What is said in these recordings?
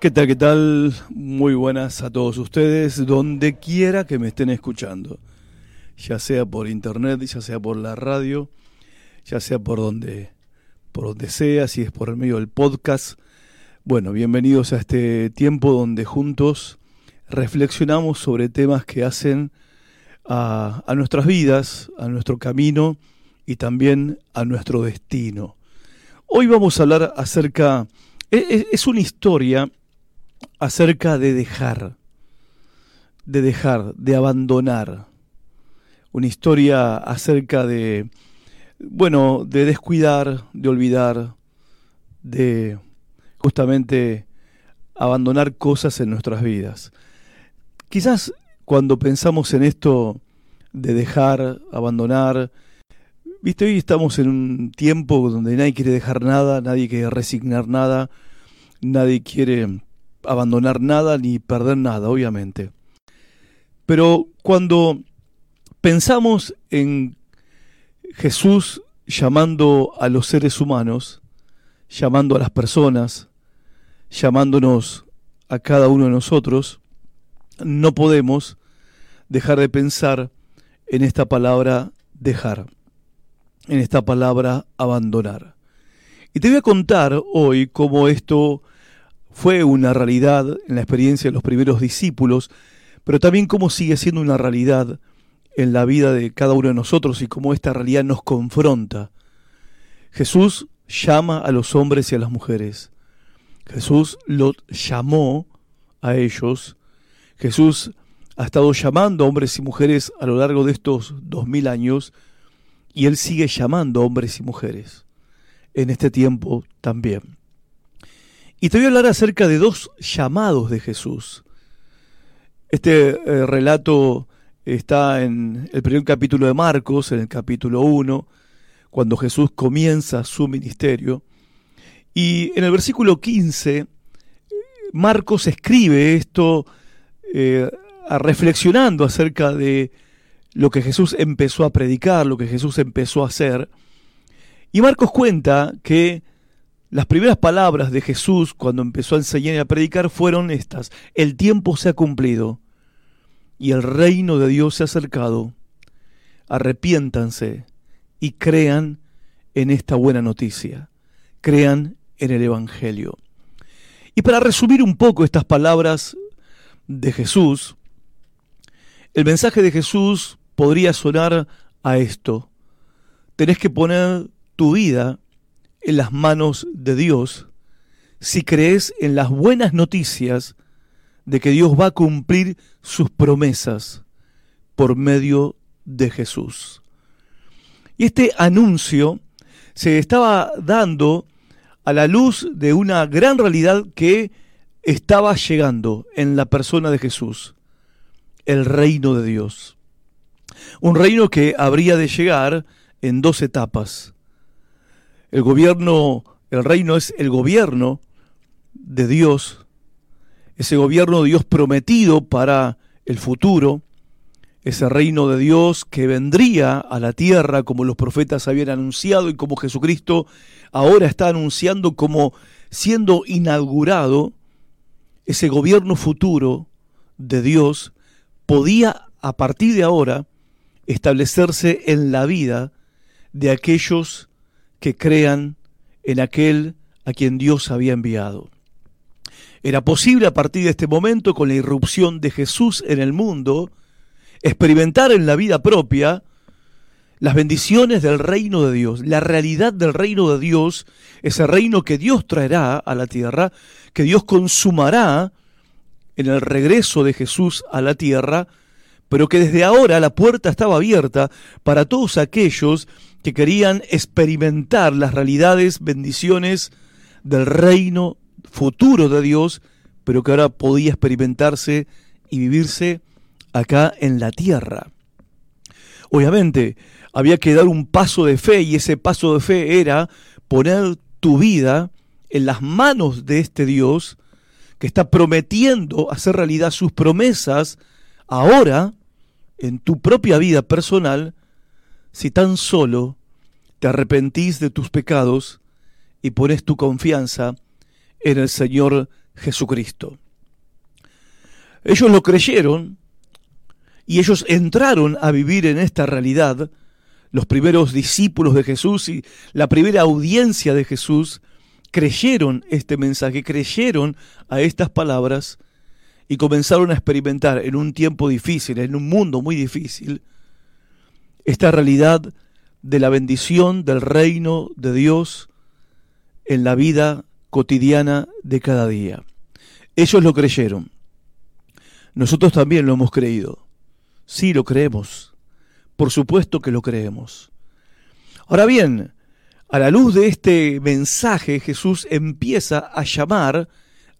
¿Qué tal? ¿Qué tal? Muy buenas a todos ustedes, donde quiera que me estén escuchando, ya sea por internet, ya sea por la radio, ya sea por donde, por donde sea, si es por el medio del podcast. Bueno, bienvenidos a este tiempo donde juntos reflexionamos sobre temas que hacen a, a nuestras vidas, a nuestro camino y también a nuestro destino. Hoy vamos a hablar acerca, es, es una historia acerca de dejar, de dejar, de abandonar. Una historia acerca de, bueno, de descuidar, de olvidar, de justamente abandonar cosas en nuestras vidas. Quizás cuando pensamos en esto de dejar, abandonar, viste, hoy estamos en un tiempo donde nadie quiere dejar nada, nadie quiere resignar nada, nadie quiere abandonar nada ni perder nada, obviamente. Pero cuando pensamos en Jesús llamando a los seres humanos, llamando a las personas, llamándonos a cada uno de nosotros, no podemos dejar de pensar en esta palabra dejar, en esta palabra abandonar. Y te voy a contar hoy cómo esto fue una realidad en la experiencia de los primeros discípulos, pero también cómo sigue siendo una realidad en la vida de cada uno de nosotros y cómo esta realidad nos confronta. Jesús llama a los hombres y a las mujeres. Jesús los llamó a ellos. Jesús ha estado llamando a hombres y mujeres a lo largo de estos dos mil años y Él sigue llamando a hombres y mujeres en este tiempo también. Y te voy a hablar acerca de dos llamados de Jesús. Este eh, relato está en el primer capítulo de Marcos, en el capítulo 1, cuando Jesús comienza su ministerio. Y en el versículo 15, Marcos escribe esto eh, reflexionando acerca de lo que Jesús empezó a predicar, lo que Jesús empezó a hacer. Y Marcos cuenta que las primeras palabras de Jesús cuando empezó a enseñar y a predicar fueron estas. El tiempo se ha cumplido y el reino de Dios se ha acercado. Arrepiéntanse y crean en esta buena noticia. Crean en el Evangelio. Y para resumir un poco estas palabras de Jesús, el mensaje de Jesús podría sonar a esto. Tenés que poner tu vida en las manos de Dios si crees en las buenas noticias de que Dios va a cumplir sus promesas por medio de Jesús. Y este anuncio se estaba dando a la luz de una gran realidad que estaba llegando en la persona de Jesús, el reino de Dios. Un reino que habría de llegar en dos etapas. El gobierno, el reino es el gobierno de Dios, ese gobierno de Dios prometido para el futuro, ese reino de Dios que vendría a la tierra como los profetas habían anunciado y como Jesucristo ahora está anunciando como siendo inaugurado, ese gobierno futuro de Dios podía a partir de ahora establecerse en la vida de aquellos que crean en aquel a quien Dios había enviado. Era posible a partir de este momento, con la irrupción de Jesús en el mundo, experimentar en la vida propia las bendiciones del reino de Dios, la realidad del reino de Dios, ese reino que Dios traerá a la tierra, que Dios consumará en el regreso de Jesús a la tierra, pero que desde ahora la puerta estaba abierta para todos aquellos que querían experimentar las realidades, bendiciones del reino futuro de Dios, pero que ahora podía experimentarse y vivirse acá en la tierra. Obviamente, había que dar un paso de fe y ese paso de fe era poner tu vida en las manos de este Dios que está prometiendo hacer realidad sus promesas ahora en tu propia vida personal si tan solo te arrepentís de tus pecados y pones tu confianza en el Señor Jesucristo. Ellos lo creyeron y ellos entraron a vivir en esta realidad, los primeros discípulos de Jesús y la primera audiencia de Jesús creyeron este mensaje, creyeron a estas palabras y comenzaron a experimentar en un tiempo difícil, en un mundo muy difícil, esta realidad de la bendición del reino de Dios en la vida cotidiana de cada día. Ellos lo creyeron. Nosotros también lo hemos creído. Sí, lo creemos. Por supuesto que lo creemos. Ahora bien, a la luz de este mensaje, Jesús empieza a llamar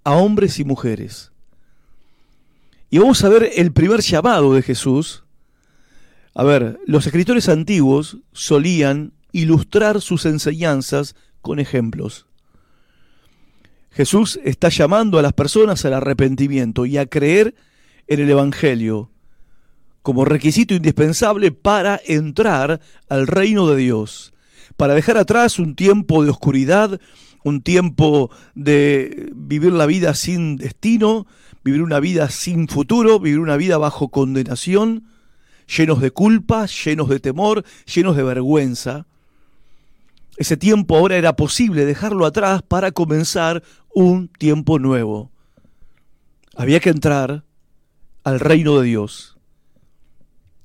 a hombres y mujeres. Y vamos a ver el primer llamado de Jesús. A ver, los escritores antiguos solían ilustrar sus enseñanzas con ejemplos. Jesús está llamando a las personas al arrepentimiento y a creer en el Evangelio como requisito indispensable para entrar al reino de Dios, para dejar atrás un tiempo de oscuridad, un tiempo de vivir la vida sin destino, vivir una vida sin futuro, vivir una vida bajo condenación, llenos de culpa, llenos de temor, llenos de vergüenza. Ese tiempo ahora era posible dejarlo atrás para comenzar un tiempo nuevo. Había que entrar al reino de Dios.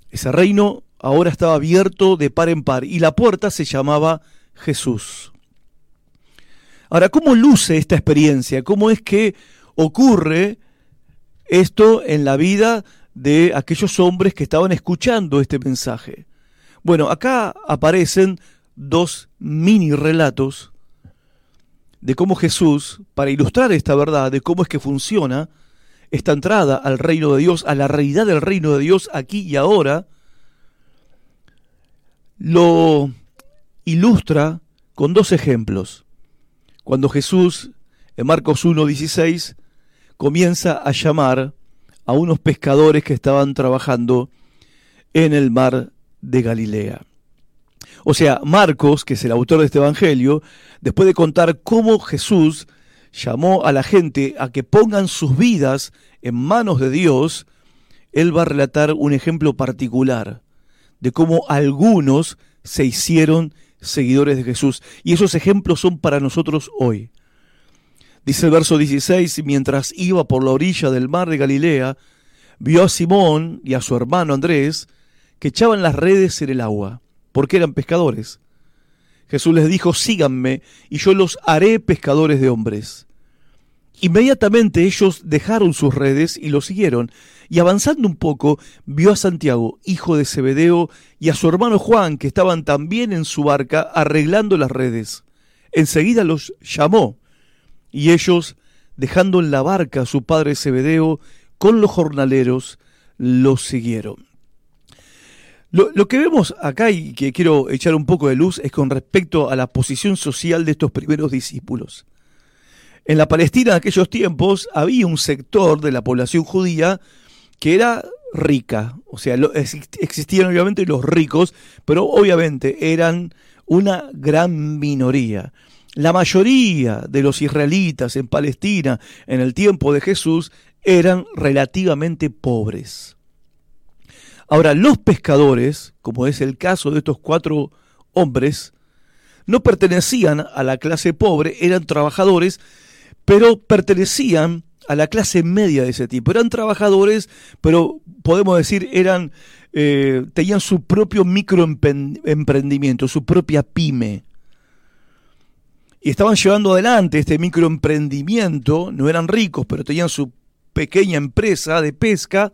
Ese reino ahora estaba abierto de par en par y la puerta se llamaba Jesús. Ahora, ¿cómo luce esta experiencia? ¿Cómo es que ocurre esto en la vida de aquellos hombres que estaban escuchando este mensaje? Bueno, acá aparecen dos mini relatos de cómo Jesús, para ilustrar esta verdad, de cómo es que funciona esta entrada al reino de Dios, a la realidad del reino de Dios aquí y ahora, lo ilustra con dos ejemplos. Cuando Jesús, en Marcos 1.16, comienza a llamar a unos pescadores que estaban trabajando en el mar de Galilea. O sea, Marcos, que es el autor de este Evangelio, después de contar cómo Jesús llamó a la gente a que pongan sus vidas en manos de Dios, él va a relatar un ejemplo particular de cómo algunos se hicieron seguidores de Jesús. Y esos ejemplos son para nosotros hoy. Dice el verso 16, mientras iba por la orilla del mar de Galilea, vio a Simón y a su hermano Andrés que echaban las redes en el agua porque eran pescadores. Jesús les dijo, síganme y yo los haré pescadores de hombres. Inmediatamente ellos dejaron sus redes y lo siguieron, y avanzando un poco vio a Santiago, hijo de Zebedeo, y a su hermano Juan, que estaban también en su barca arreglando las redes. Enseguida los llamó, y ellos, dejando en la barca a su padre Zebedeo, con los jornaleros, los siguieron. Lo, que vemos acá y que quiero echar un poco de luz es con respecto a la posición social de estos primeros discípulos. En la Palestina de aquellos tiempos había un sector de la población judía que era rica, o sea, existían obviamente los ricos, pero obviamente eran una gran minoría. La mayoría de los israelitas en Palestina en el tiempo de Jesús eran relativamente pobres. Ahora, los pescadores, como es el caso de estos cuatro hombres, no pertenecían a la clase pobre, eran trabajadores, pero pertenecían a la clase media de ese tipo. Eran trabajadores, pero podemos decir, eran, eh, tenían su propio microemprendimiento, su propia pyme. Y estaban llevando adelante este microemprendimiento, no eran ricos, pero tenían su pequeña empresa de pesca,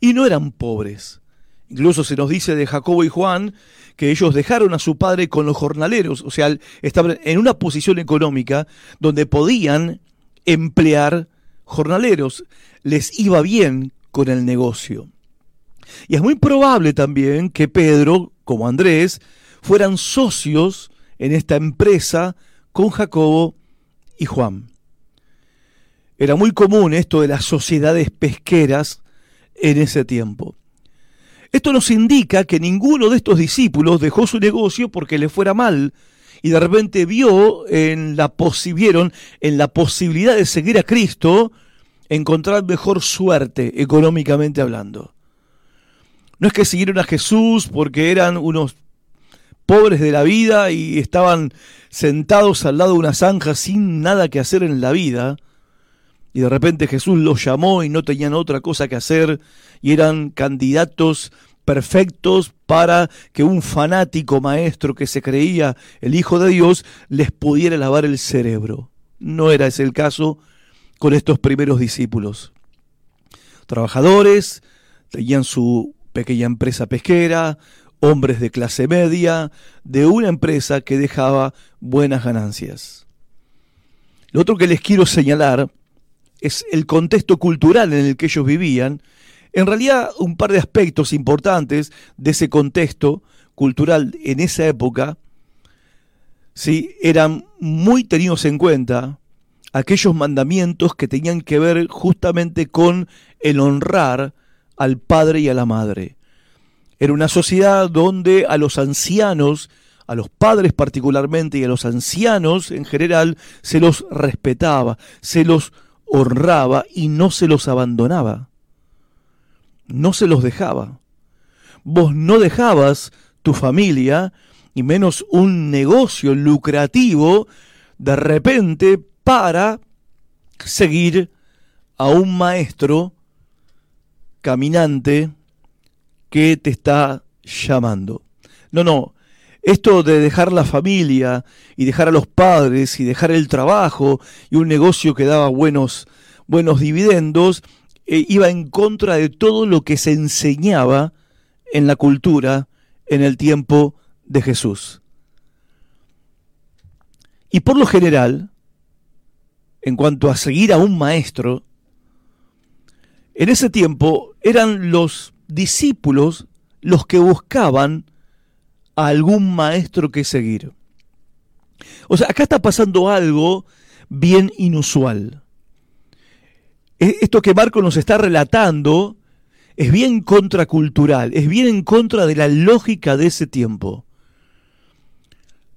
y no eran pobres. Incluso se nos dice de Jacobo y Juan que ellos dejaron a su padre con los jornaleros, o sea, estaban en una posición económica donde podían emplear jornaleros, les iba bien con el negocio. Y es muy probable también que Pedro, como Andrés, fueran socios en esta empresa con Jacobo y Juan. Era muy común esto de las sociedades pesqueras en ese tiempo. Esto nos indica que ninguno de estos discípulos dejó su negocio porque le fuera mal y de repente vio en la vieron en la posibilidad de seguir a Cristo, encontrar mejor suerte económicamente hablando. No es que siguieron a Jesús porque eran unos pobres de la vida y estaban sentados al lado de una zanja sin nada que hacer en la vida, y de repente Jesús los llamó y no tenían otra cosa que hacer, y eran candidatos perfectos para que un fanático maestro que se creía el Hijo de Dios les pudiera lavar el cerebro. No era ese el caso con estos primeros discípulos. Trabajadores, tenían su pequeña empresa pesquera, hombres de clase media, de una empresa que dejaba buenas ganancias. Lo otro que les quiero señalar es el contexto cultural en el que ellos vivían. En realidad, un par de aspectos importantes de ese contexto cultural en esa época, ¿sí? eran muy tenidos en cuenta aquellos mandamientos que tenían que ver justamente con el honrar al padre y a la madre. Era una sociedad donde a los ancianos, a los padres particularmente y a los ancianos en general, se los respetaba, se los honraba y no se los abandonaba. No se los dejaba. Vos no dejabas tu familia, y menos un negocio lucrativo, de repente para seguir a un maestro caminante que te está llamando. No, no, esto de dejar la familia y dejar a los padres y dejar el trabajo y un negocio que daba buenos, buenos dividendos, eh, iba en contra de todo lo que se enseñaba en la cultura en el tiempo de Jesús. Y por lo general, en cuanto a seguir a un maestro, en ese tiempo eran los discípulos los que buscaban a algún maestro que seguir. O sea, acá está pasando algo bien inusual. E, esto que Marco nos está relatando es bien contracultural, es bien en contra de la lógica de ese tiempo.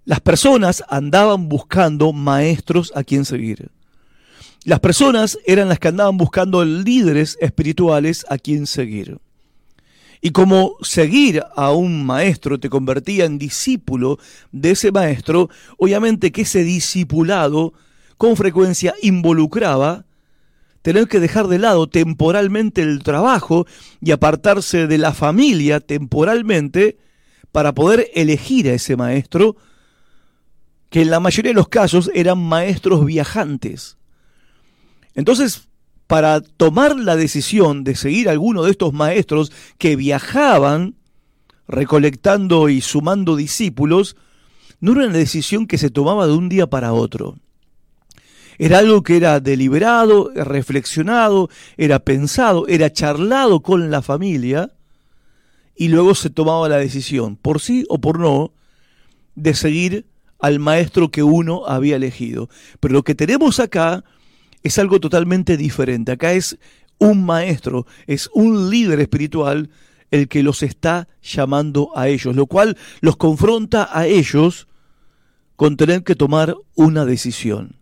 Las personas andaban buscando maestros a quien seguir. Las personas eran las que andaban buscando líderes espirituales a quien seguir. Y como seguir a un maestro te convertía en discípulo de ese maestro, obviamente que ese discipulado con frecuencia involucraba tener que dejar de lado temporalmente el trabajo y apartarse de la familia temporalmente para poder elegir a ese maestro, que en la mayoría de los casos eran maestros viajantes. Entonces, para tomar la decisión de seguir a alguno de estos maestros que viajaban recolectando y sumando discípulos, no era una decisión que se tomaba de un día para otro. Era algo que era deliberado, reflexionado, era pensado, era charlado con la familia y luego se tomaba la decisión, por sí o por no, de seguir al maestro que uno había elegido. Pero lo que tenemos acá es algo totalmente diferente. Acá es un maestro, es un líder espiritual el que los está llamando a ellos, lo cual los confronta a ellos con tener que tomar una decisión.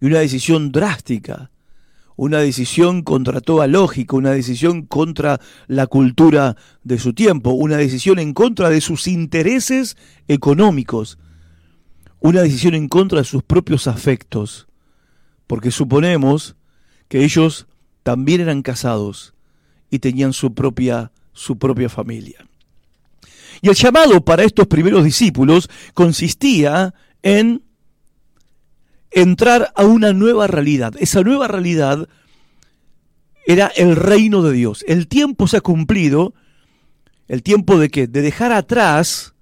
Y una decisión drástica, una decisión contra toda lógica, una decisión contra la cultura de su tiempo, una decisión en contra de sus intereses económicos, una decisión en contra de sus propios afectos porque suponemos que ellos también eran casados y tenían su propia, su propia familia. Y el llamado para estos primeros discípulos consistía en entrar a una nueva realidad. Esa nueva realidad era el reino de Dios. El tiempo se ha cumplido, el tiempo de qué? De dejar atrás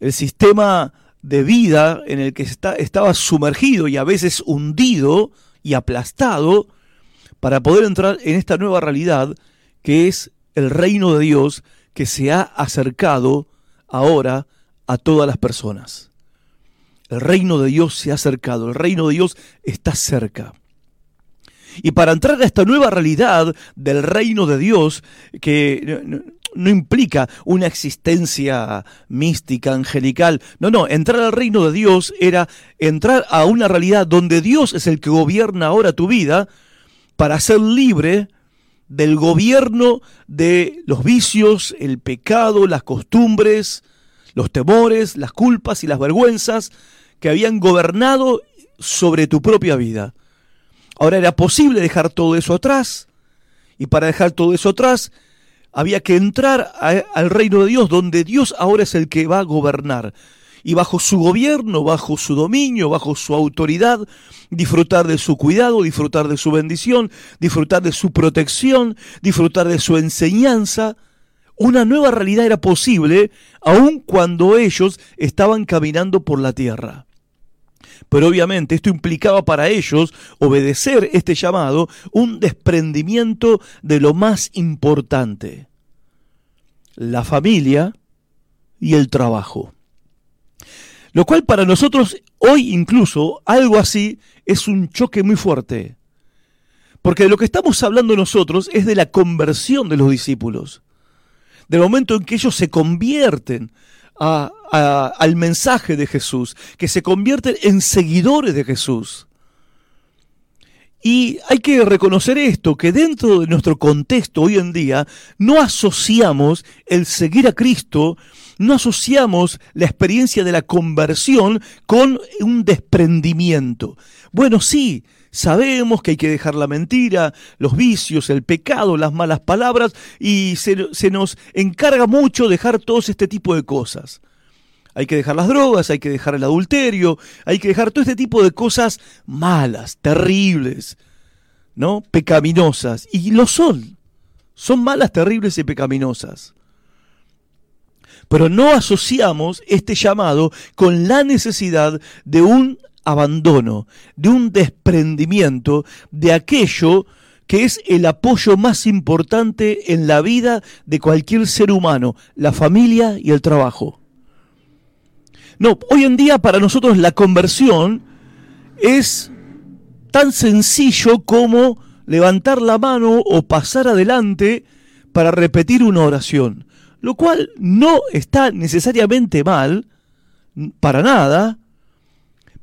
el sistema de vida en el que estaba sumergido y a veces hundido y aplastado para poder entrar en esta nueva realidad que es el reino de Dios que se ha acercado ahora a todas las personas. El reino de Dios se ha acercado, el reino de Dios está cerca. Y para entrar a esta nueva realidad del reino de Dios, que no, implica una existencia mística, angelical, no, no, entrar al reino de Dios era entrar a una realidad donde Dios es el que gobierna ahora tu vida para ser libre del gobierno de los vicios, el pecado, las costumbres, los temores, las culpas y las vergüenzas que habían gobernado sobre tu propia vida. Ahora era posible dejar todo eso atrás y para dejar todo eso atrás había que entrar al reino de Dios donde Dios ahora es el que va a gobernar y bajo su gobierno, bajo su dominio, bajo su autoridad, disfrutar de su cuidado, disfrutar de su bendición, disfrutar de su protección, disfrutar de su enseñanza. Una nueva realidad era posible aun cuando ellos estaban caminando por la tierra. Pero obviamente esto implicaba para ellos obedecer este llamado, un desprendimiento de lo más importante, la familia y el trabajo. Lo cual para nosotros hoy incluso algo así es un choque muy fuerte. Porque de lo que estamos hablando nosotros es de la conversión de los discípulos. Del momento en que ellos se convierten al mensaje de Jesús, que se convierten en seguidores de Jesús. Y hay que reconocer esto, que dentro de nuestro contexto hoy en día no asociamos el seguir a Cristo, no asociamos la experiencia de la conversión con un desprendimiento. Bueno, sí, sabemos que hay que dejar la mentira, los vicios, el pecado, las malas palabras, y se, nos encarga mucho dejar todo este tipo de cosas. Hay que dejar las drogas, hay que dejar el adulterio, hay que dejar todo este tipo de cosas malas, terribles, ¿no? Pecaminosas. Y lo son. Son malas, terribles y pecaminosas. Pero no asociamos este llamado con la necesidad de un abandono, de un desprendimiento de aquello que es el apoyo más importante en la vida de cualquier ser humano, la familia y el trabajo. No, hoy en día para nosotros la conversión es tan sencillo como levantar la mano o pasar adelante para repetir una oración, lo cual no está necesariamente mal, para nada,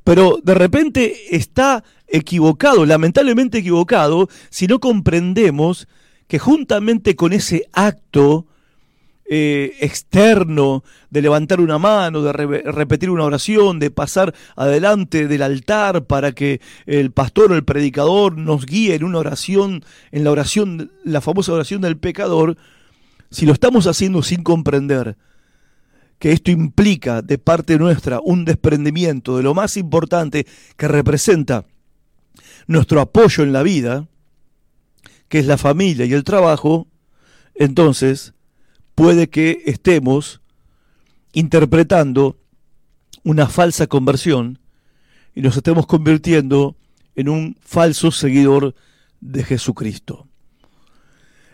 pero de repente está equivocado, lamentablemente equivocado, si no comprendemos que juntamente con ese acto eh, externo de levantar una mano, de repetir una oración, de pasar adelante del altar para que el pastor o el predicador nos guíe en una oración, en la oración, la famosa oración del pecador, si lo estamos haciendo sin comprender que esto implica de parte nuestra un desprendimiento de lo más importante que representa nuestro apoyo en la vida, que es la familia y el trabajo, entonces puede que estemos interpretando una falsa conversión y nos estemos convirtiendo en un falso seguidor de Jesucristo.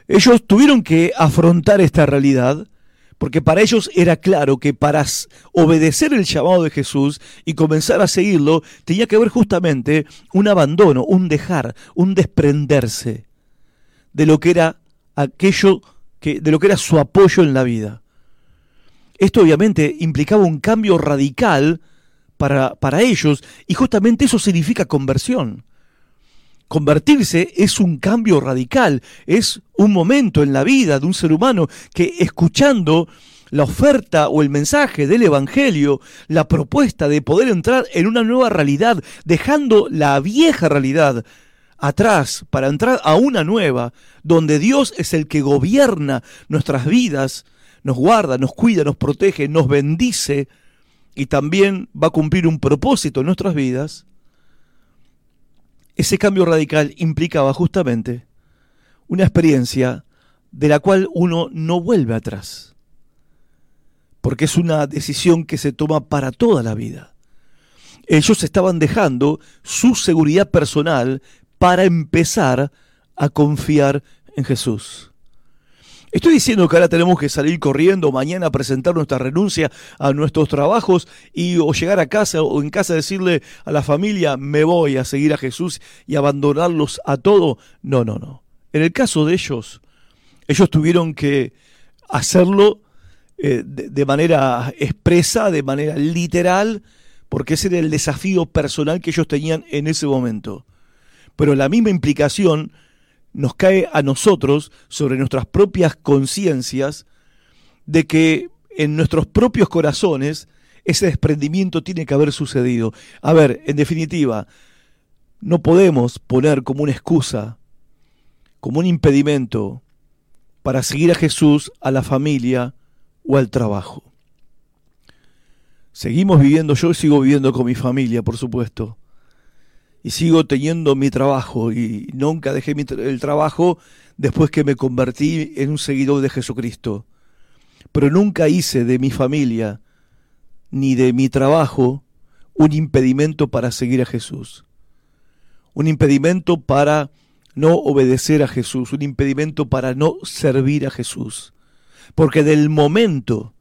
Ellos tuvieron que afrontar esta realidad porque para ellos era claro que para obedecer el llamado de Jesús y comenzar a seguirlo tenía que haber justamente un abandono, un dejar, un desprenderse de lo que era aquello de lo que era su apoyo en la vida. Esto obviamente implicaba un cambio radical para, para ellos y justamente eso significa conversión. Convertirse es un cambio radical, es un momento en la vida de un ser humano que escuchando la oferta o el mensaje del Evangelio, la propuesta de poder entrar en una nueva realidad, dejando la vieja realidad atrás para entrar a una nueva, donde Dios es el que gobierna nuestras vidas, nos guarda, nos cuida, nos protege, nos bendice y también va a cumplir un propósito en nuestras vidas, ese cambio radical implicaba justamente una experiencia de la cual uno no vuelve atrás, porque es una decisión que se toma para toda la vida. Ellos estaban dejando su seguridad personal para empezar a confiar en Jesús. Estoy diciendo que ahora tenemos que salir corriendo mañana a presentar nuestra renuncia a nuestros trabajos y o llegar a casa o en casa decirle a la familia me voy a seguir a Jesús y abandonarlos a todo. No, no, no. En el caso de ellos, ellos tuvieron que hacerlo eh, de, manera expresa, de manera literal, porque ese era el desafío personal que ellos tenían en ese momento. Pero la misma implicación nos cae a nosotros sobre nuestras propias conciencias de que en nuestros propios corazones ese desprendimiento tiene que haber sucedido. A ver, en definitiva, no podemos poner como una excusa, como un impedimento para seguir a Jesús, a la familia o al trabajo. Seguimos viviendo, yo sigo viviendo con mi familia, por supuesto, y sigo teniendo mi trabajo y nunca dejé el trabajo después que me convertí en un seguidor de Jesucristo. Pero nunca hice de mi familia ni de mi trabajo un impedimento para seguir a Jesús. Un impedimento para no obedecer a Jesús, un impedimento para no servir a Jesús. Porque del momento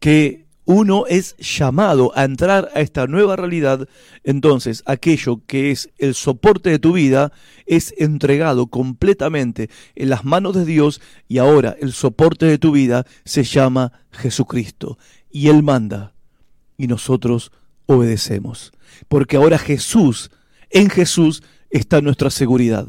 que uno es llamado a entrar a esta nueva realidad, entonces aquello que es el soporte de tu vida es entregado completamente en las manos de Dios y ahora el soporte de tu vida se llama Jesucristo y Él manda y nosotros obedecemos. Porque ahora Jesús, en Jesús está nuestra seguridad.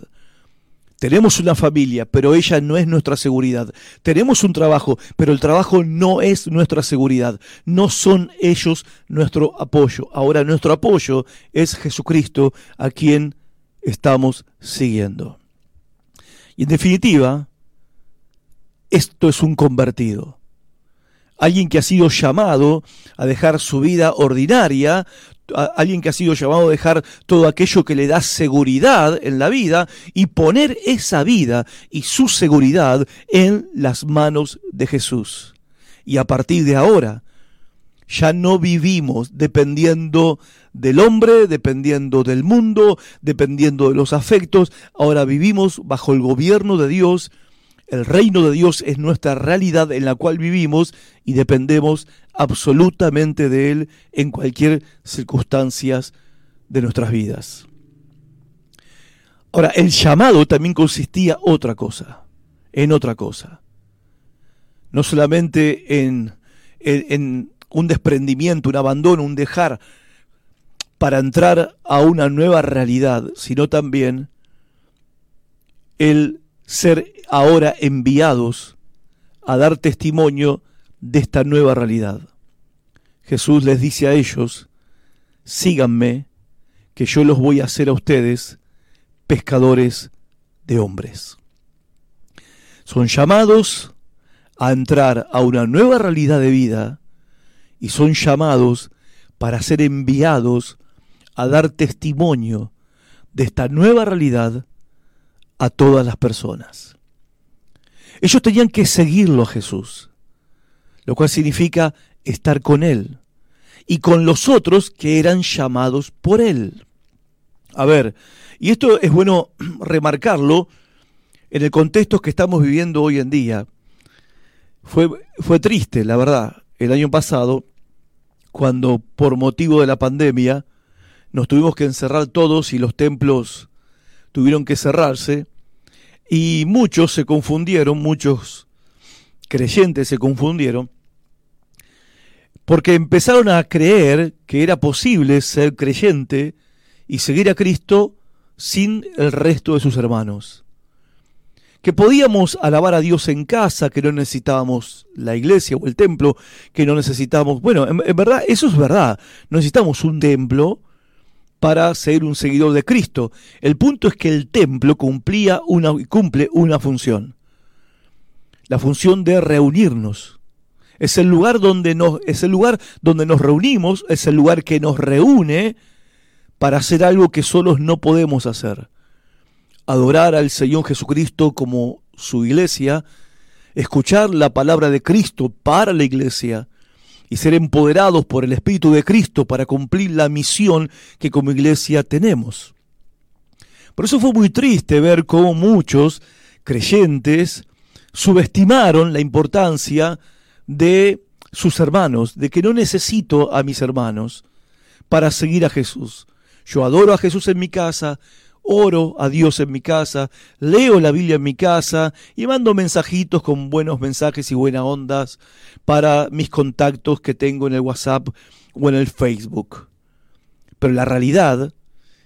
Tenemos una familia, pero ella no es nuestra seguridad. Tenemos un trabajo, pero el trabajo no es nuestra seguridad. No son ellos nuestro apoyo. Ahora nuestro apoyo es Jesucristo a quien estamos siguiendo. Y en definitiva, esto es un convertido alguien que ha sido llamado a dejar su vida ordinaria, alguien que ha sido llamado a dejar todo aquello que le da seguridad en la vida y poner esa vida y su seguridad en las manos de Jesús. Y a partir de ahora, ya no vivimos dependiendo del hombre, dependiendo del mundo, dependiendo de los afectos, ahora vivimos bajo el gobierno de Dios, el reino de Dios es nuestra realidad en la cual vivimos y dependemos absolutamente de Él en cualquier circunstancia de nuestras vidas. Ahora, el llamado también consistía otra cosa, en otra cosa. No solamente en, en un desprendimiento, un abandono, un dejar para entrar a una nueva realidad, sino también el ser ahora enviados a dar testimonio de esta nueva realidad. Jesús les dice a ellos, síganme, que yo los voy a hacer a ustedes pescadores de hombres. Son llamados a entrar a una nueva realidad de vida y son llamados para ser enviados a dar testimonio de esta nueva realidad a todas las personas. Ellos tenían que seguirlo a Jesús, lo cual significa estar con Él y con los otros que eran llamados por Él. A ver, y esto es bueno remarcarlo en el contexto que estamos viviendo hoy en día. Fue, fue triste, la verdad, el año pasado, cuando por motivo de la pandemia nos tuvimos que encerrar todos y los templos tuvieron que cerrarse y muchos se confundieron, muchos creyentes se confundieron, porque empezaron a creer que era posible ser creyente y seguir a Cristo sin el resto de sus hermanos. Que podíamos alabar a Dios en casa, que no necesitábamos la iglesia o el templo, que no necesitábamos, bueno, en, verdad, eso es verdad, no necesitamos un templo, para ser un seguidor de Cristo. El punto es que el templo cumplía una, cumple una función. La función de reunirnos. Es el lugar donde nos, es el lugar donde nos reunimos, es el lugar que nos reúne para hacer algo que solos no podemos hacer. Adorar al Señor Jesucristo como su iglesia, escuchar la palabra de Cristo para la iglesia, y ser empoderados por el Espíritu de Cristo para cumplir la misión que como iglesia tenemos. Por eso fue muy triste ver cómo muchos creyentes subestimaron la importancia de sus hermanos, de que no necesito a mis hermanos para seguir a Jesús. Yo adoro a Jesús en mi casa, oro a Dios en mi casa, leo la Biblia en mi casa y mando mensajitos con buenos mensajes y buenas ondas para mis contactos que tengo en el WhatsApp o en el Facebook. Pero la realidad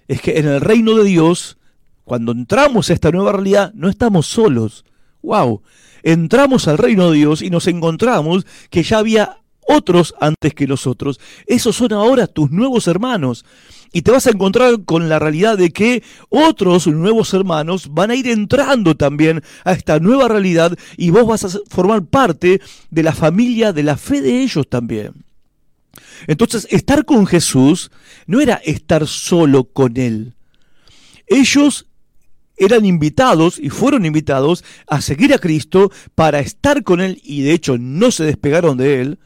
es que en el reino de Dios, cuando entramos a esta nueva realidad, no estamos solos. ¡Wow! Entramos al reino de Dios y nos encontramos que ya había otros antes que nosotros. Esos son ahora tus nuevos hermanos y te vas a encontrar con la realidad de que otros nuevos hermanos van a ir entrando también a esta nueva realidad y vos vas a formar parte de la familia de la fe de ellos también. Entonces, estar con Jesús no era estar solo con Él. Ellos eran invitados y fueron invitados a seguir a Cristo para estar con Él y de hecho no se despegaron de Él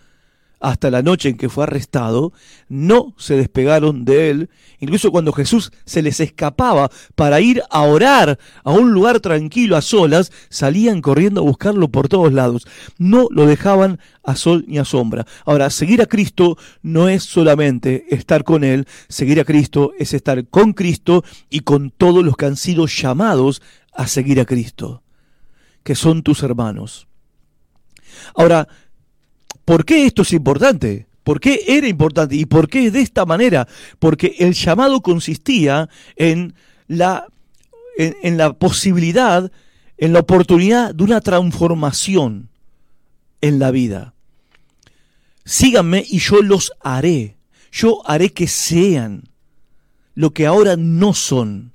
hasta la noche en que fue arrestado, no se despegaron de él, incluso cuando Jesús se les escapaba para ir a orar a un lugar tranquilo a solas, salían corriendo a buscarlo por todos lados, no lo dejaban a sol ni a sombra. Ahora, seguir a Cristo no es solamente estar con Él, seguir a Cristo es estar con Cristo y con todos los que han sido llamados a seguir a Cristo, que son tus hermanos. Ahora, ¿Por qué esto es importante? ¿Por qué era importante? ¿Y por qué de esta manera? Porque el llamado consistía en la, en, la posibilidad, en la oportunidad de una transformación en la vida. Síganme y yo los haré. Yo haré que sean lo que ahora no son.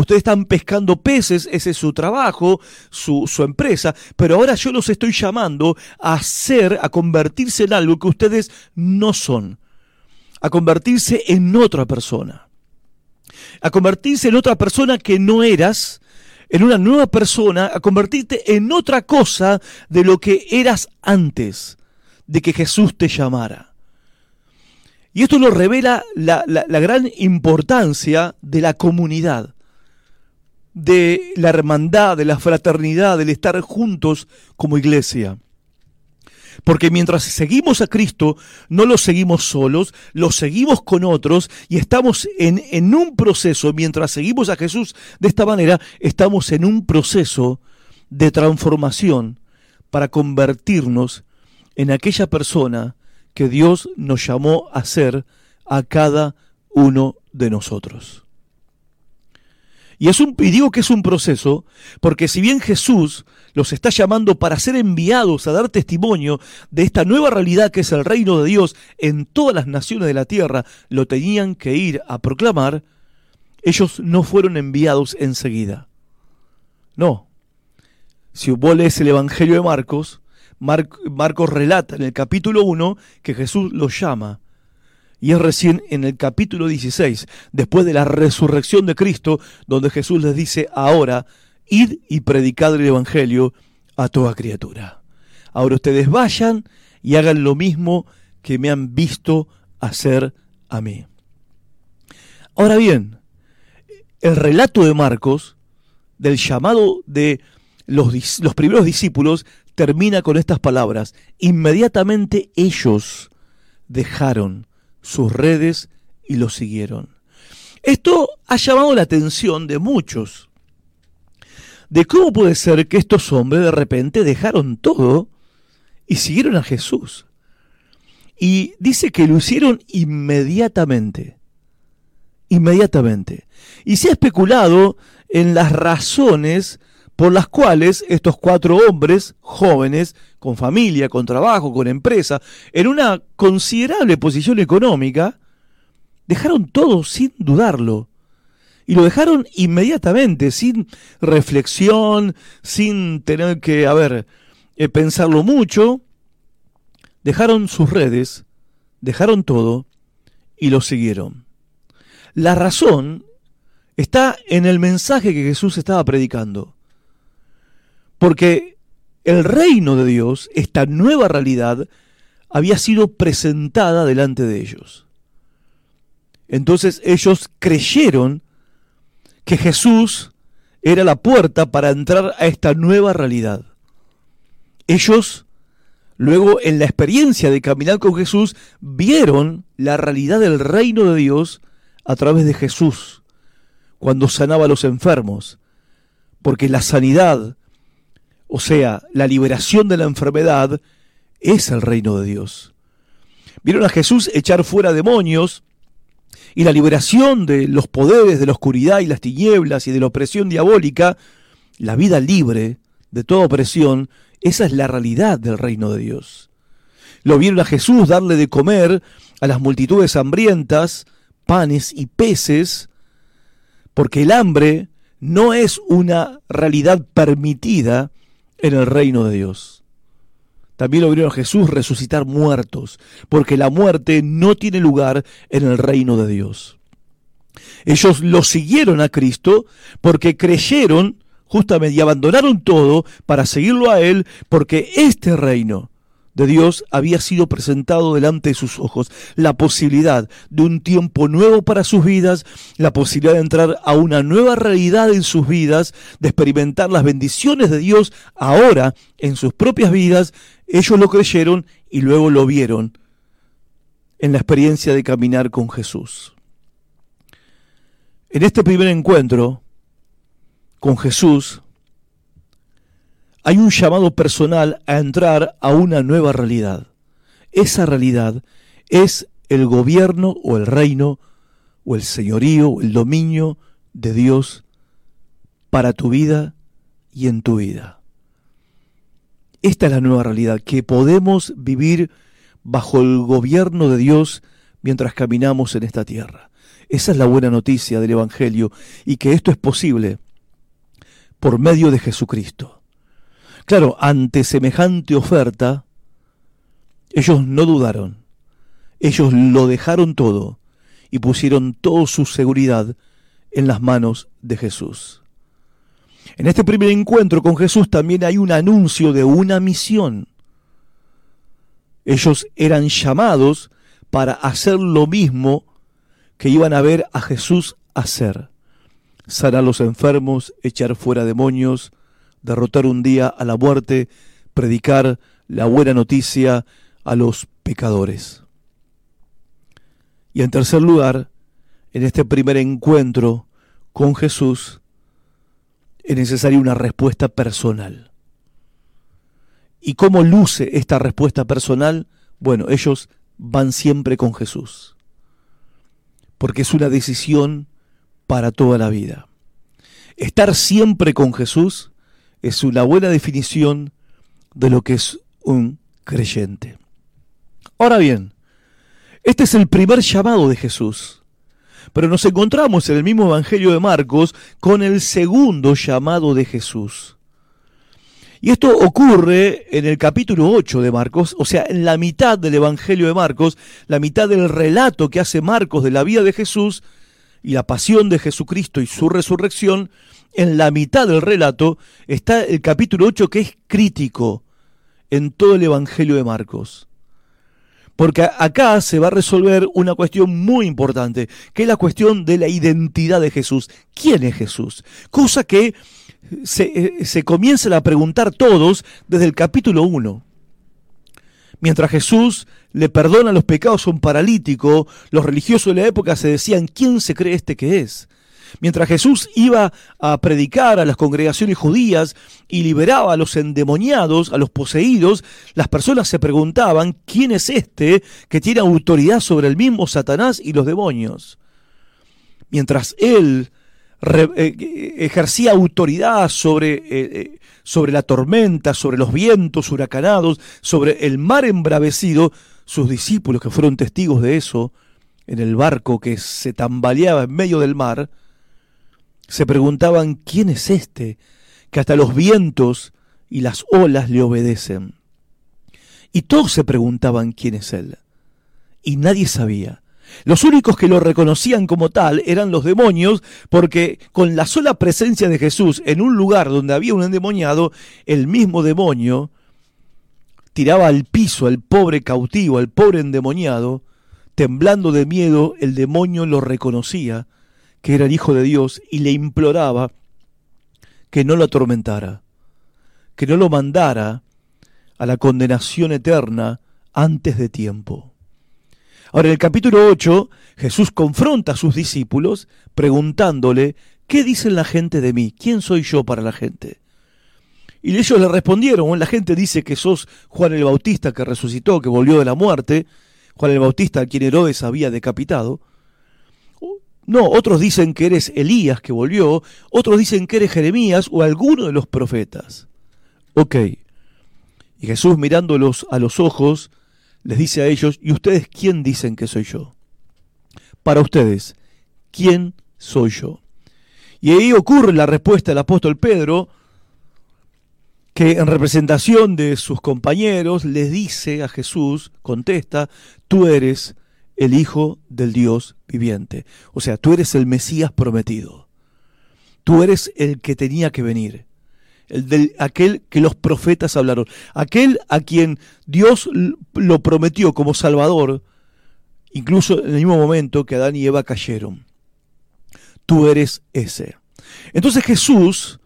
Ustedes están pescando peces, ese es su trabajo, su, empresa, pero ahora yo los estoy llamando a ser, a convertirse en algo que ustedes no son, a convertirse en otra persona, a convertirse en otra persona que no eras, en una nueva persona, a convertirte en otra cosa de lo que eras antes de que Jesús te llamara. Y esto nos revela la, la gran importancia de la comunidad de la hermandad, de la fraternidad, del estar juntos como iglesia. Porque mientras seguimos a Cristo, no lo seguimos solos, lo seguimos con otros y estamos en, en, un proceso, mientras seguimos a Jesús de esta manera, estamos en un proceso de transformación para convertirnos en aquella persona que Dios nos llamó a ser a cada uno de nosotros. Y, es un, y digo que es un proceso porque si bien Jesús los está llamando para ser enviados a dar testimonio de esta nueva realidad que es el reino de Dios en todas las naciones de la tierra, lo tenían que ir a proclamar, ellos no fueron enviados enseguida. No. Si vos lees el Evangelio de Marcos, Marcos relata en el capítulo 1 que Jesús los llama y es recién en el capítulo 16, después de la resurrección de Cristo, donde Jesús les dice, ahora, id y predicad el Evangelio a toda criatura. Ahora ustedes vayan y hagan lo mismo que me han visto hacer a mí. Ahora bien, el relato de Marcos, del llamado de los, los primeros discípulos, termina con estas palabras. Inmediatamente ellos dejaron sus redes y lo siguieron. Esto ha llamado la atención de muchos, de cómo puede ser que estos hombres de repente dejaron todo y siguieron a Jesús. Y dice que lo hicieron inmediatamente, inmediatamente. Y se ha especulado en las razones por las cuales estos cuatro hombres jóvenes, con familia, con trabajo, con empresa, en una considerable posición económica, dejaron todo sin dudarlo. Y lo dejaron inmediatamente, sin reflexión, sin tener que, a ver, eh, pensarlo mucho. Dejaron sus redes, dejaron todo y lo siguieron. La razón está en el mensaje que Jesús estaba predicando. Porque el reino de Dios, esta nueva realidad, había sido presentada delante de ellos. Entonces ellos creyeron que Jesús era la puerta para entrar a esta nueva realidad. Ellos, luego en la experiencia de caminar con Jesús, vieron la realidad del reino de Dios a través de Jesús, cuando sanaba a los enfermos, porque la sanidad, o sea, la liberación de la enfermedad, es el reino de Dios. Vieron a Jesús echar fuera demonios y la liberación de los poderes de la oscuridad y las tinieblas y de la opresión diabólica, la vida libre de toda opresión, esa es la realidad del reino de Dios. Lo vieron a Jesús darle de comer a las multitudes hambrientas panes y peces, porque el hambre no es una realidad permitida en el reino de Dios. También lo vieron a Jesús resucitar muertos, porque la muerte no tiene lugar en el reino de Dios. Ellos lo siguieron a Cristo porque creyeron justamente y abandonaron todo para seguirlo a Él, porque este reino de Dios había sido presentado delante de sus ojos, la posibilidad de un tiempo nuevo para sus vidas, la posibilidad de entrar a una nueva realidad en sus vidas, de experimentar las bendiciones de Dios ahora en sus propias vidas, ellos lo creyeron y luego lo vieron en la experiencia de caminar con Jesús. En este primer encuentro con Jesús, hay un llamado personal a entrar a una nueva realidad. Esa realidad es el gobierno o el reino o el señorío o el dominio de Dios para tu vida y en tu vida. Esta es la nueva realidad, que podemos vivir bajo el gobierno de Dios mientras caminamos en esta tierra. Esa es la buena noticia del Evangelio y que esto es posible por medio de Jesucristo. Claro, ante semejante oferta, ellos no dudaron. Ellos lo dejaron todo y pusieron toda su seguridad en las manos de Jesús. En este primer encuentro con Jesús también hay un anuncio de una misión. Ellos eran llamados para hacer lo mismo que iban a ver a Jesús hacer. Sanar a los enfermos, echar fuera demonios, derrotar un día a la muerte, predicar la buena noticia a los pecadores. Y en tercer lugar, en este primer encuentro con Jesús, es necesaria una respuesta personal. ¿Y cómo luce esta respuesta personal? Bueno, ellos van siempre con Jesús, porque es una decisión para toda la vida. Estar siempre con Jesús es una buena definición de lo que es un creyente. Ahora bien, este es el primer llamado de Jesús, pero nos encontramos en el mismo Evangelio de Marcos con el segundo llamado de Jesús. Y esto ocurre en el capítulo 8 de Marcos, o sea, en la mitad del Evangelio de Marcos, la mitad del relato que hace Marcos de la vida de Jesús y la pasión de Jesucristo y su resurrección, en la mitad del relato está el capítulo 8 que es crítico en todo el Evangelio de Marcos. Porque acá se va a resolver una cuestión muy importante, que es la cuestión de la identidad de Jesús. ¿Quién es Jesús? Cosa que se, eh, se comienzan a preguntar todos desde el capítulo 1. Mientras Jesús le perdona los pecados a un paralítico, los religiosos de la época se decían, ¿quién se cree este que es? Mientras Jesús iba a predicar a las congregaciones judías y liberaba a los endemoniados, a los poseídos, las personas se preguntaban, ¿quién es este que tiene autoridad sobre el mismo Satanás y los demonios? Mientras él eh, ejercía autoridad sobre, eh, eh, sobre la tormenta, sobre los vientos huracanados, sobre el mar embravecido, sus discípulos que fueron testigos de eso, en el barco que se tambaleaba en medio del mar, se preguntaban, ¿quién es este que hasta los vientos y las olas le obedecen? Y todos se preguntaban quién es él. Y nadie sabía. Los únicos que lo reconocían como tal eran los demonios, porque con la sola presencia de Jesús en un lugar donde había un endemoniado, el mismo demonio tiraba al piso al pobre cautivo, al pobre endemoniado, temblando de miedo, el demonio lo reconocía que era el Hijo de Dios y le imploraba que no lo atormentara, que no lo mandara a la condenación eterna antes de tiempo. Ahora, en el capítulo 8, Jesús confronta a sus discípulos preguntándole, ¿qué dicen la gente de mí? ¿Quién soy yo para la gente? Y ellos le respondieron, la gente dice que sos Juan el Bautista que resucitó, que volvió de la muerte, Juan el Bautista a quien Herodes había decapitado. No, otros dicen que eres Elías que volvió, otros dicen que eres Jeremías o alguno de los profetas. Ok. Y Jesús mirándolos a los ojos, les dice a ellos, ¿y ustedes quién dicen que soy yo? Para ustedes, ¿quién soy yo? Y ahí ocurre la respuesta del apóstol Pedro, que en representación de sus compañeros les dice a Jesús, contesta, tú eres el Hijo del Dios viviente. O sea, tú eres el Mesías prometido. Tú eres el que tenía que venir. El del, aquel que los profetas hablaron. Aquel a quien Dios lo prometió como Salvador, incluso en el mismo momento que Adán y Eva cayeron. Tú eres ese. Entonces Jesús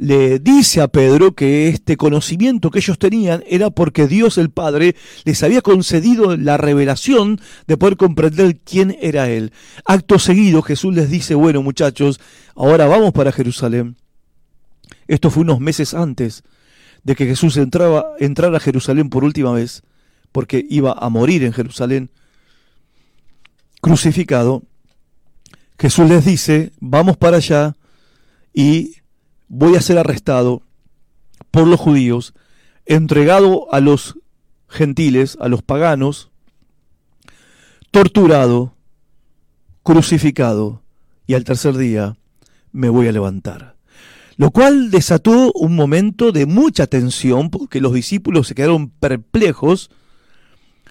le dice a Pedro que este conocimiento que ellos tenían era porque Dios el Padre les había concedido la revelación de poder comprender quién era Él. Acto seguido Jesús les dice, bueno muchachos, ahora vamos para Jerusalén. Esto fue unos meses antes de que Jesús entraba, entrara a Jerusalén por última vez, porque iba a morir en Jerusalén crucificado. Jesús les dice, vamos para allá y voy a ser arrestado por los judíos, entregado a los gentiles, a los paganos, torturado, crucificado, y al tercer día me voy a levantar. Lo cual desató un momento de mucha tensión, porque los discípulos se quedaron perplejos,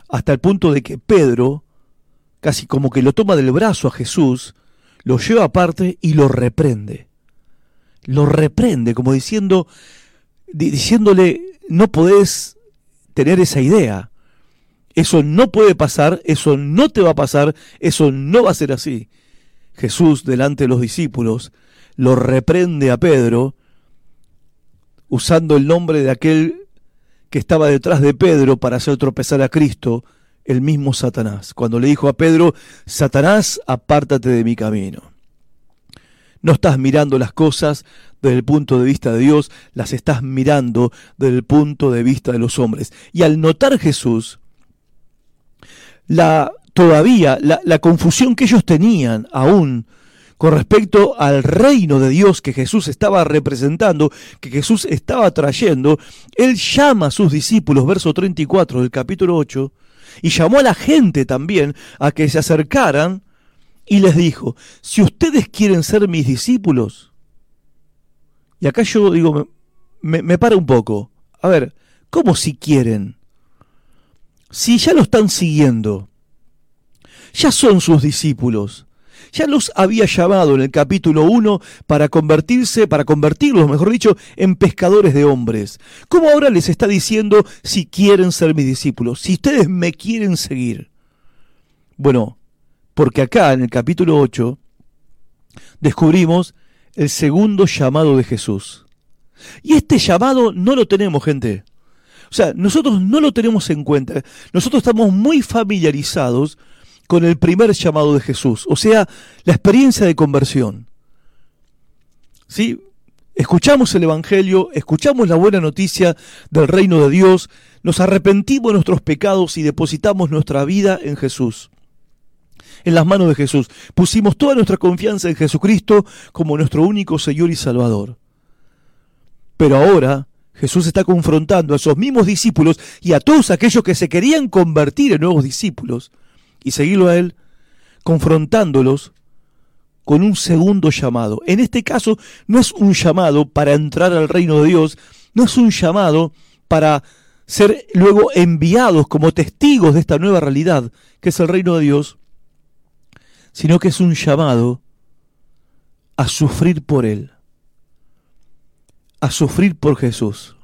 hasta el punto de que Pedro, casi como que lo toma del brazo a Jesús, lo lleva aparte y lo reprende lo reprende, como diciendo, diciéndole, no podés tener esa idea. Eso no puede pasar, eso no te va a pasar, eso no va a ser así. Jesús, delante de los discípulos, lo reprende a Pedro, usando el nombre de aquel que estaba detrás de Pedro para hacer tropezar a Cristo, el mismo Satanás. Cuando le dijo a Pedro, Satanás, apártate de mi camino. No estás mirando las cosas desde el punto de vista de Dios, las estás mirando desde el punto de vista de los hombres. Y al notar Jesús, la todavía la, la confusión que ellos tenían aún con respecto al reino de Dios que Jesús estaba representando, que Jesús estaba trayendo, Él llama a sus discípulos, verso 34 del capítulo 8, y llamó a la gente también a que se acercaran y les dijo, si ustedes quieren ser mis discípulos, y acá yo digo, me, me para un poco, a ver, ¿cómo si quieren? Si ya lo están siguiendo, ya son sus discípulos, ya los había llamado en el capítulo 1 para convertirse, para convertirlos, mejor dicho, en pescadores de hombres. ¿Cómo ahora les está diciendo si quieren ser mis discípulos? Si ustedes me quieren seguir. Bueno, porque acá en el capítulo 8 descubrimos el segundo llamado de Jesús. Y este llamado no lo tenemos, gente. O sea, nosotros no lo tenemos en cuenta. Nosotros estamos muy familiarizados con el primer llamado de Jesús, o sea, la experiencia de conversión. ¿Sí? Escuchamos el Evangelio, escuchamos la buena noticia del reino de Dios, nos arrepentimos de nuestros pecados y depositamos nuestra vida en Jesús en las manos de Jesús. Pusimos toda nuestra confianza en Jesucristo como nuestro único Señor y Salvador. Pero ahora Jesús está confrontando a esos mismos discípulos y a todos aquellos que se querían convertir en nuevos discípulos y seguirlo a Él, confrontándolos con un segundo llamado. En este caso no es un llamado para entrar al reino de Dios, no es un llamado para ser luego enviados como testigos de esta nueva realidad, que es el reino de Dios, sino que es un llamado a sufrir por Él, a sufrir por Jesús.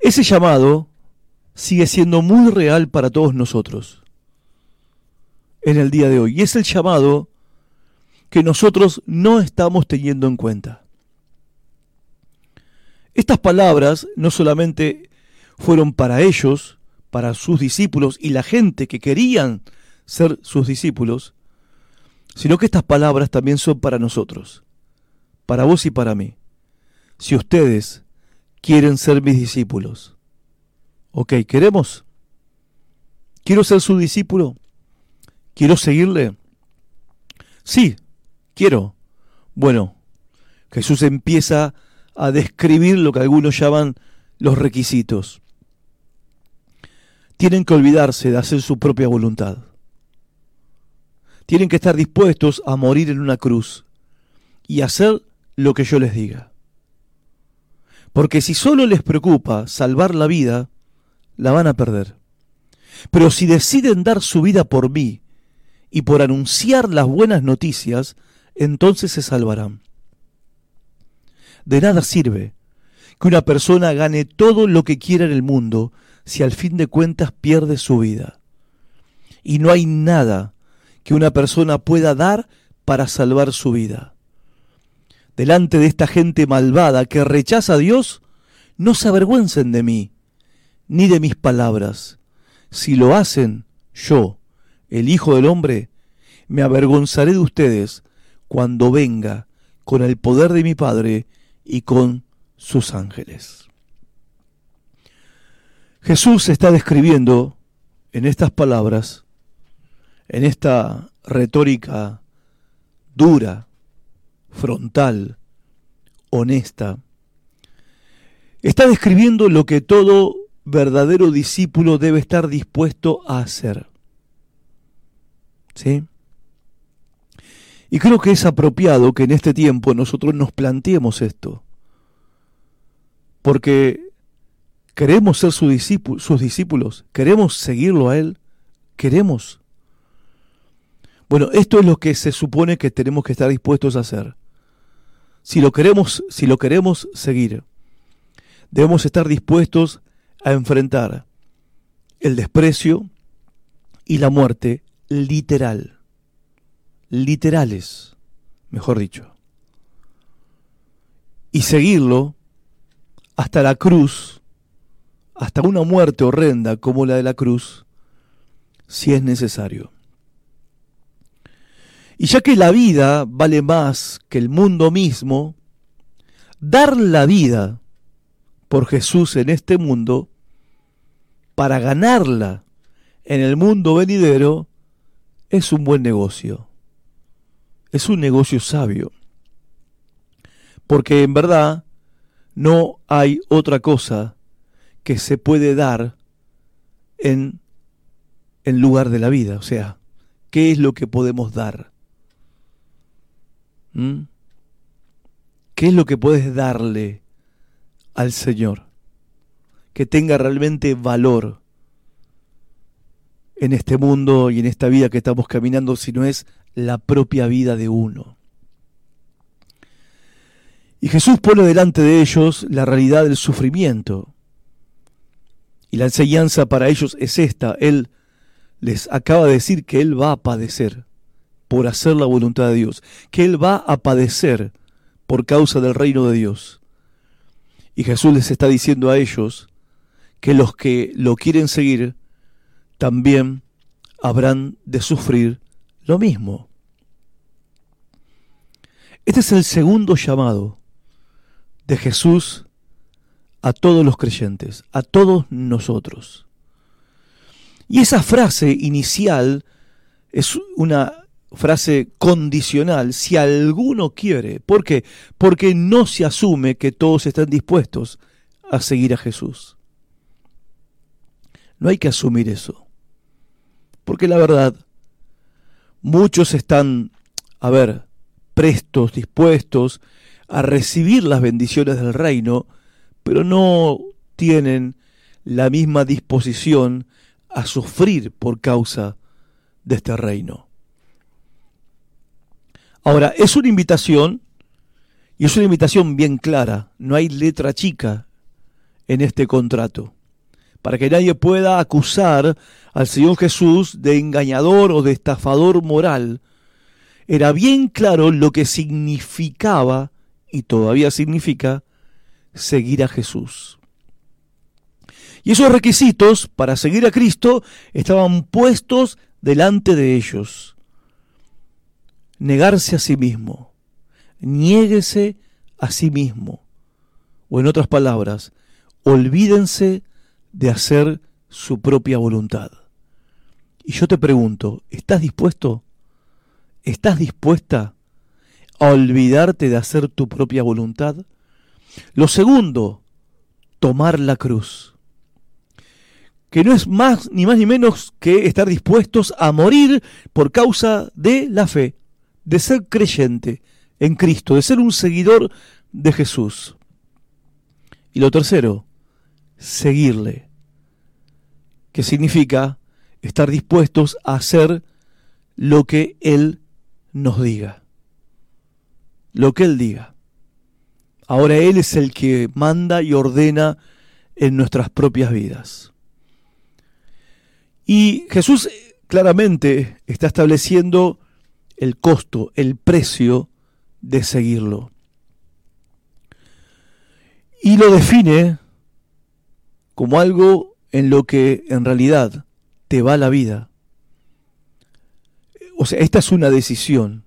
Ese llamado sigue siendo muy real para todos nosotros en el día de hoy. Y es el llamado que nosotros no estamos teniendo en cuenta. Estas palabras no solamente fueron para ellos, para sus discípulos y la gente que querían ser sus discípulos, sino que estas palabras también son para nosotros, para vos y para mí. Si ustedes quieren ser mis discípulos, ok, ¿queremos? ¿Quiero ser su discípulo? ¿Quiero seguirle? Sí, quiero. Bueno, Jesús empieza a describir lo que algunos llaman los requisitos. Tienen que olvidarse de hacer su propia voluntad. Tienen que estar dispuestos a morir en una cruz y hacer lo que yo les diga. Porque si solo les preocupa salvar la vida, la van a perder. Pero si deciden dar su vida por mí y por anunciar las buenas noticias, entonces se salvarán. De nada sirve que una persona gane todo lo que quiera en el mundo si al fin de cuentas pierde su vida. Y no hay nada que una persona pueda dar para salvar su vida. Delante de esta gente malvada que rechaza a Dios, no se avergüencen de mí, ni de mis palabras. Si lo hacen, yo, el Hijo del Hombre, me avergonzaré de ustedes cuando venga con el poder de mi Padre y con sus ángeles. Jesús está describiendo en estas palabras, en esta retórica dura, frontal, honesta, está describiendo lo que todo verdadero discípulo debe estar dispuesto a hacer. ¿Sí? Y creo que es apropiado que en este tiempo nosotros nos planteemos esto. Porque queremos ser sus discípulos, queremos seguirlo a Él, queremos. Bueno, esto es lo que se supone que tenemos que estar dispuestos a hacer. Si lo queremos, si lo queremos seguir, debemos estar dispuestos a enfrentar el desprecio y la muerte literal literales, mejor dicho, y seguirlo hasta la cruz, hasta una muerte horrenda como la de la cruz, si es necesario. Y ya que la vida vale más que el mundo mismo, dar la vida por Jesús en este mundo, para ganarla en el mundo venidero, es un buen negocio es un negocio sabio. Porque en verdad no hay otra cosa que se puede dar en, en lugar de la vida. O sea, ¿qué es lo que podemos dar? ¿Mm? ¿Qué es lo que puedes darle al Señor? Que tenga realmente valor en este mundo y en esta vida que estamos caminando, si no es la propia vida de uno. Y Jesús pone delante de ellos la realidad del sufrimiento. Y la enseñanza para ellos es esta. Él les acaba de decir que Él va a padecer por hacer la voluntad de Dios, que Él va a padecer por causa del reino de Dios. Y Jesús les está diciendo a ellos que los que lo quieren seguir también habrán de sufrir lo mismo. Este es el segundo llamado de Jesús a todos los creyentes, a todos nosotros. Y esa frase inicial es una frase condicional, si alguno quiere. ¿Por qué? Porque no se asume que todos están dispuestos a seguir a Jesús. No hay que asumir eso. Porque la verdad, Muchos están, a ver, prestos, dispuestos a recibir las bendiciones del reino, pero no tienen la misma disposición a sufrir por causa de este reino. Ahora, es una invitación, y es una invitación bien clara, no hay letra chica en este contrato para que nadie pueda acusar al Señor Jesús de engañador o de estafador moral, era bien claro lo que significaba, y todavía significa, seguir a Jesús. Y esos requisitos para seguir a Cristo estaban puestos delante de ellos. Negarse a sí mismo. Niéguese a sí mismo. O en otras palabras, olvídense de hacer su propia voluntad. Y yo te pregunto, ¿estás dispuesto? ¿Estás dispuesta a olvidarte de hacer tu propia voluntad? Lo segundo, tomar la cruz. Que no es más ni más ni menos que estar dispuestos a morir por causa de la fe, de ser creyente en Cristo, de ser un seguidor de Jesús. Y lo tercero, seguirle, que significa estar dispuestos a hacer lo que Él nos diga. Lo que Él diga. Ahora Él es el que manda y ordena en nuestras propias vidas. Y Jesús claramente está estableciendo el costo, el precio de seguirlo. Y lo define como algo en lo que en realidad te va la vida. O sea, esta es una decisión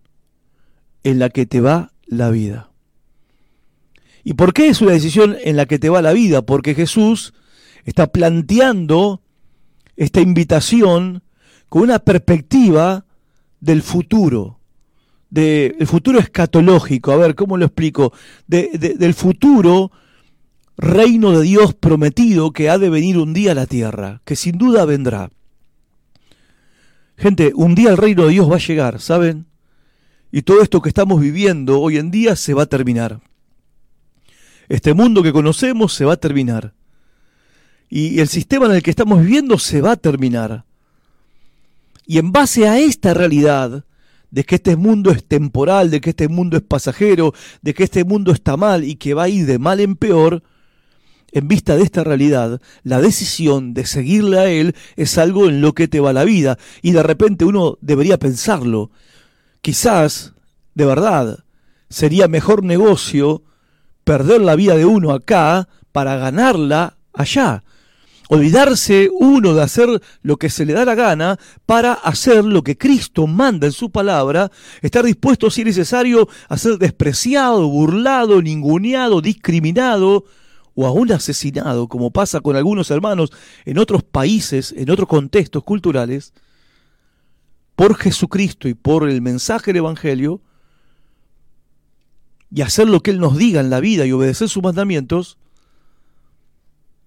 en la que te va la vida. ¿Y por qué es una decisión en la que te va la vida? Porque Jesús está planteando esta invitación con una perspectiva del futuro, del futuro escatológico. A ver, ¿cómo lo explico? del futuro reino de Dios prometido que ha de venir un día a la tierra, que sin duda vendrá. Gente, un día el reino de Dios va a llegar, ¿saben? Y todo esto que estamos viviendo hoy en día se va a terminar. Este mundo que conocemos se va a terminar. Y el sistema en el que estamos viviendo se va a terminar. Y en base a esta realidad, de que este mundo es temporal, de que este mundo es pasajero, de que este mundo está mal y que va a ir de mal en peor, en vista de esta realidad, la decisión de seguirle a Él es algo en lo que te va la vida. Y de repente uno debería pensarlo. Quizás, de verdad, sería mejor negocio perder la vida de uno acá para ganarla allá. Olvidarse uno de hacer lo que se le da la gana para hacer lo que Cristo manda en su palabra, estar dispuesto si es necesario a ser despreciado, burlado, ninguneado, discriminado o aún asesinado, como pasa con algunos hermanos en otros países, en otros contextos culturales, por Jesucristo y por el mensaje del Evangelio, y hacer lo que Él nos diga en la vida y obedecer sus mandamientos,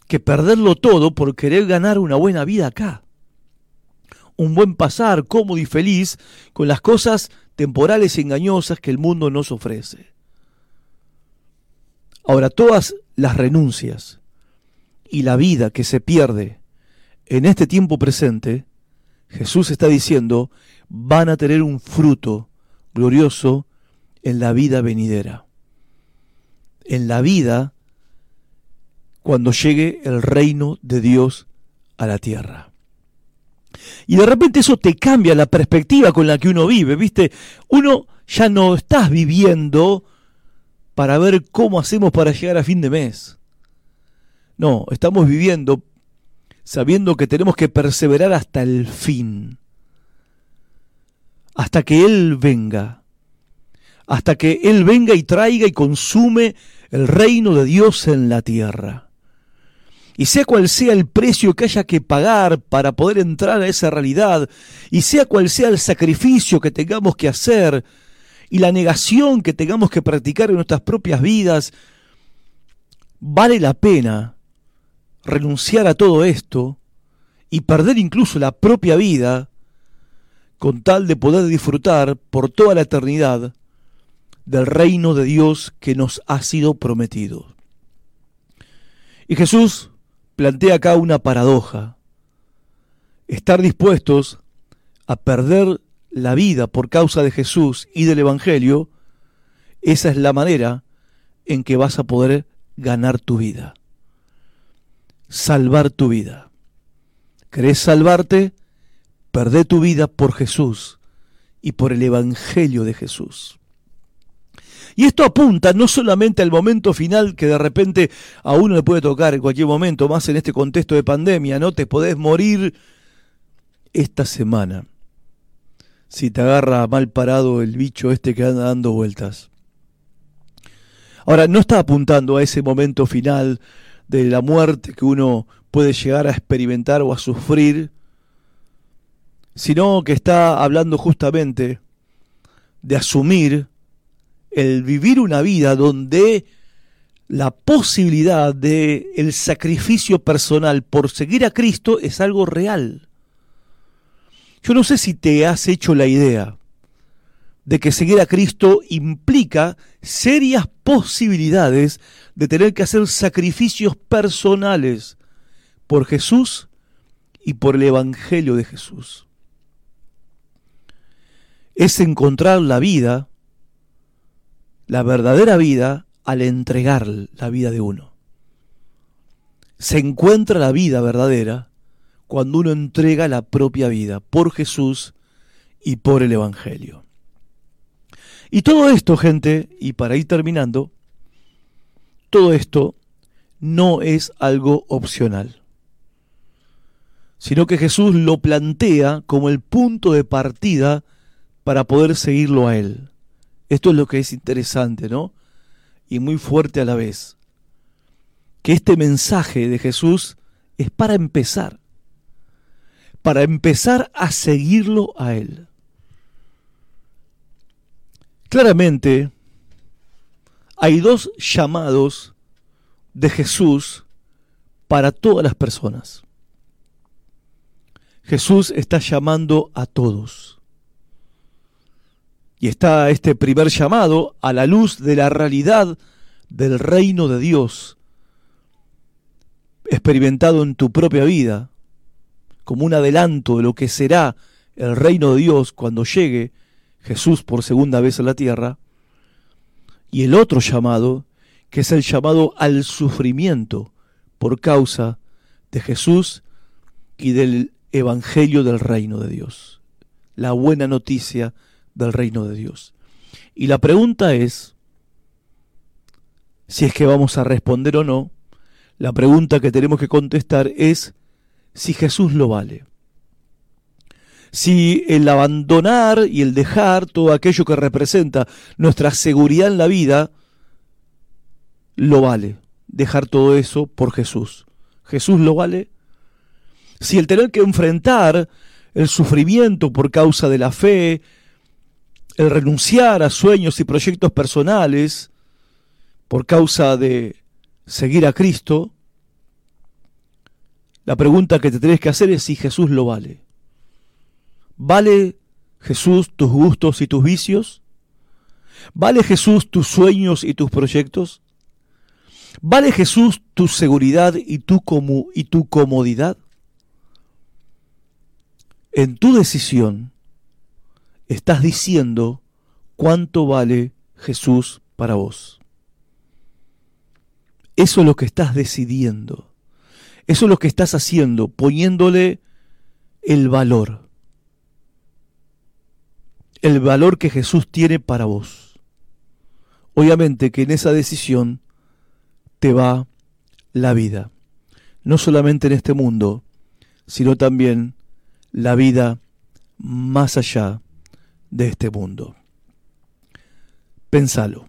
que perderlo todo por querer ganar una buena vida acá. Un buen pasar cómodo y feliz con las cosas temporales y engañosas que el mundo nos ofrece. Ahora, todas las renuncias y la vida que se pierde en este tiempo presente, Jesús está diciendo, van a tener un fruto glorioso en la vida venidera, en la vida cuando llegue el reino de Dios a la tierra. Y de repente eso te cambia la perspectiva con la que uno vive, ¿viste? Uno ya no estás viviendo para ver cómo hacemos para llegar a fin de mes. No, estamos viviendo sabiendo que tenemos que perseverar hasta el fin, hasta que Él venga hasta que Él venga y traiga y consume el reino de Dios en la tierra. Y sea cual sea el precio que haya que pagar para poder entrar a esa realidad, y sea cual sea el sacrificio que tengamos que hacer, y la negación que tengamos que practicar en nuestras propias vidas, vale la pena renunciar a todo esto y perder incluso la propia vida con tal de poder disfrutar por toda la eternidad del reino de Dios que nos ha sido prometido. Y Jesús plantea acá una paradoja. Estar dispuestos a perder la vida por causa de Jesús y del Evangelio, esa es la manera en que vas a poder ganar tu vida. Salvar tu vida. ¿Querés salvarte? Perdé tu vida por Jesús y por el Evangelio de Jesús. Y esto apunta no solamente al momento final que de repente a uno le puede tocar en cualquier momento, más en este contexto de pandemia, ¿no? Te podés morir esta semana si te agarra mal parado el bicho este que anda dando vueltas. Ahora, no está apuntando a ese momento final de la muerte que uno puede llegar a experimentar o a sufrir, sino que está hablando justamente de asumir el vivir una vida donde la posibilidad de el sacrificio personal por seguir a Cristo es algo real. Yo no sé si te has hecho la idea de que seguir a Cristo implica serias posibilidades de tener que hacer sacrificios personales por Jesús y por el Evangelio de Jesús. Es encontrar la vida, la verdadera vida, al entregar la vida de uno. Se encuentra la vida verdadera cuando uno entrega la propia vida por Jesús y por el Evangelio. Y todo esto, gente, y para ir terminando, todo esto no es algo opcional, sino que Jesús lo plantea como el punto de partida para poder seguirlo a Él. Esto es lo que es interesante, ¿no? Y muy fuerte a la vez. Que este mensaje de Jesús es para empezar, para empezar a seguirlo a Él. Claramente, hay dos llamados de Jesús para todas las personas. Jesús está llamando a todos. Y está este primer llamado a la luz de la realidad del reino de Dios, experimentado en tu propia vida, como un adelanto de lo que será el reino de Dios cuando llegue Jesús por segunda vez a la tierra, y el otro llamado, que es el llamado al sufrimiento por causa de Jesús y del Evangelio del reino de Dios, la buena noticia del reino de Dios. Y la pregunta es, si es que vamos a responder o no, la pregunta que tenemos que contestar es si Jesús lo vale si el abandonar y el dejar todo aquello que representa nuestra seguridad en la vida, lo vale. Dejar todo eso por Jesús. Jesús lo vale. Si el tener que enfrentar el sufrimiento por causa de la fe, el renunciar a sueños y proyectos personales por causa de seguir a Cristo, la pregunta que te tenés que hacer es si Jesús lo vale. ¿Vale Jesús tus gustos y tus vicios? ¿Vale Jesús tus sueños y tus proyectos? ¿Vale Jesús tu seguridad y tu, y tu comodidad? En tu decisión estás diciendo cuánto vale Jesús para vos. Eso es lo que estás decidiendo. Eso es lo que estás haciendo, poniéndole el valor el valor que Jesús tiene para vos. Obviamente que en esa decisión te va la vida, no solamente en este mundo, sino también la vida más allá de este mundo. Pensalo.